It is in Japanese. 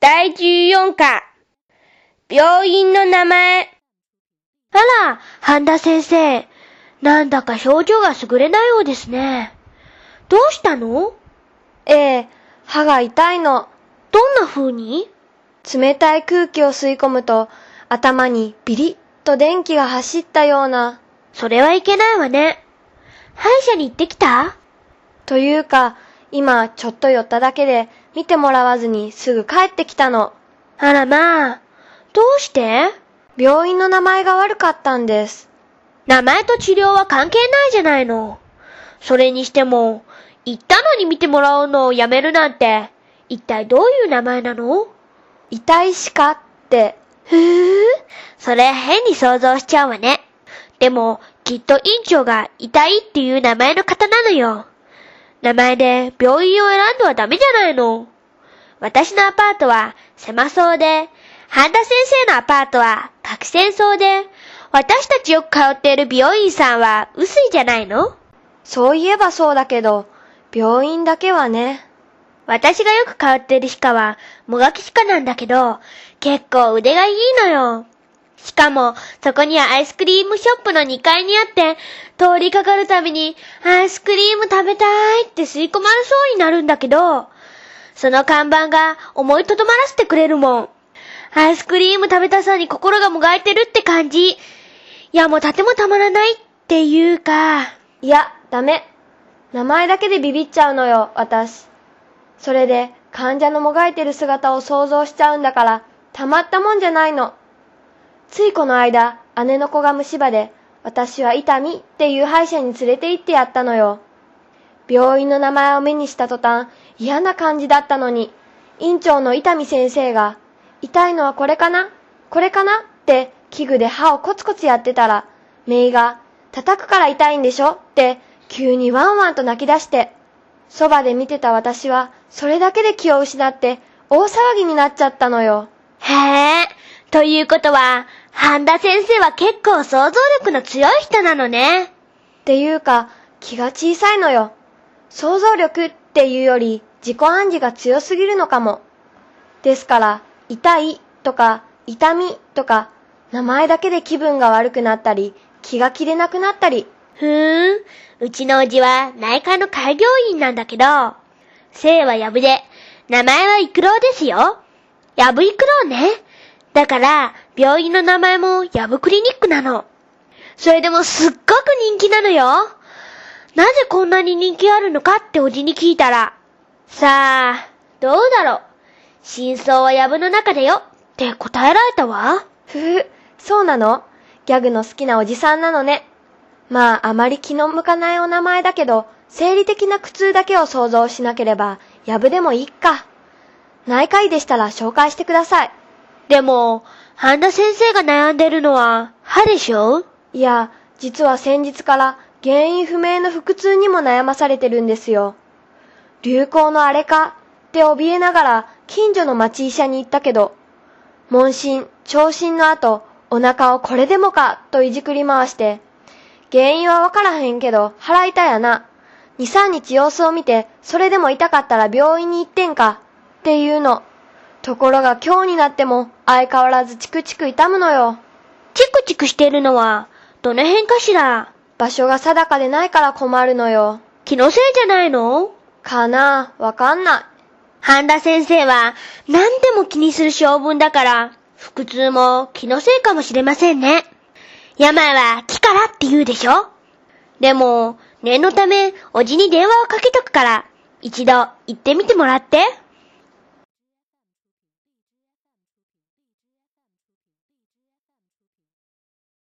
第14課、病院の名前。あら、半田先生。なんだか表情が優れないようですね。どうしたの？ええ、歯が痛いの。どんな風に？冷たい空気を吸い込むと、頭にビリッと電気が走ったような。それはいけないわね。歯医者に行ってきた？というか、今ちょっと寄っただけで見てもらわずにすぐ帰ってきたの。あらまあ、どうして？病院の名前が悪かったんです。名前と治療は関係ないじゃないの。それにしても、行ったのに見てもらうのをやめるなんて、一体どういう名前なの？痛いしかって。ふぅ、それ変に想像しちゃうわね。でも、きっと院長が痛いっていう名前の方なのよ。名前で病院を選んではダメじゃないの。私のアパートは狭そうで、半田先生のアパートは核戦そうで、私たちよく通っている美容院さんは薄いじゃないのそういえばそうだけど、病院だけはね。私がよく通っている歯科は、もがき歯科なんだけど、結構腕がいいのよ。しかも、そこにはアイスクリームショップの2階にあって、通りかかるたびに、アイスクリーム食べたいって吸い込まれそうになるんだけど、その看板が思いとどまらせてくれるもん。アイスクリーム食べたさに心がもがいてるって感じ。いや、もうとてもたまらないっていうか。いや、ダメ。名前だけでビビっちゃうのよ、私。それで、患者のもがいてる姿を想像しちゃうんだから、たまったもんじゃないの。ついこの間、姉の子が虫歯で、私は痛みっていう歯医者に連れて行ってやったのよ。病院の名前を目にした途端、嫌な感じだったのに、院長の伊丹先生が、痛いのはこれかな？これかな？って器具で歯をコツコツやってたら、メイが、叩くから痛いんでしょ？って急にワンワンと泣き出して、そばで見てた私は、それだけで気を失って、大騒ぎになっちゃったのよ。へえ。ということは、半田先生は結構想像力の強い人なのね。っていうか、気が小さいのよ。想像力っていうより、自己暗示が強すぎるのかも。ですから、痛いとか、痛みとか、名前だけで気分が悪くなったり、気が切れなくなったり。ふーん。うちのおじは内科の開業員なんだけど、姓はやぶで、名前はイクロウですよ。やぶイクロウね。だから、病院の名前もやぶクリニックなの。それでもすっごく人気なのよ。なぜこんなに人気あるのかっておじに聞いたら、さあ、どうだろう。真相はやぶの中だよって答えられたわ。ふふ、そうなの？ギャグの好きなおじさんなのね。まあ、あまり気の向かないお名前だけど、生理的な苦痛だけを想像しなければ、やぶでもいいか。内科医でしたら紹介してください。でも、半田先生が悩んでるのは歯でしょ？いや、実は先日から原因不明の腹痛にも悩まされてるんですよ。流行のあれか？って怯えながら近所の町医者に行ったけど、問診、聴診の後、お腹をこれでもか？といじくり回して、原因はわからへんけど腹痛やな。2、3日様子を見て、それでも痛かったら病院に行ってんか？っていうの。ところが今日になっても相変わらずチクチク痛むのよ。チクチクしてるのは、どの辺かしら？場所が定かでないから困るのよ。気のせいじゃないの？かな？わかんない。半田先生は何でも気にする性分だから、腹痛も気のせいかもしれませんね。病は気からって言うでしょ？でも、念のため、おじに電話をかけとくから、一度行ってみてもらって。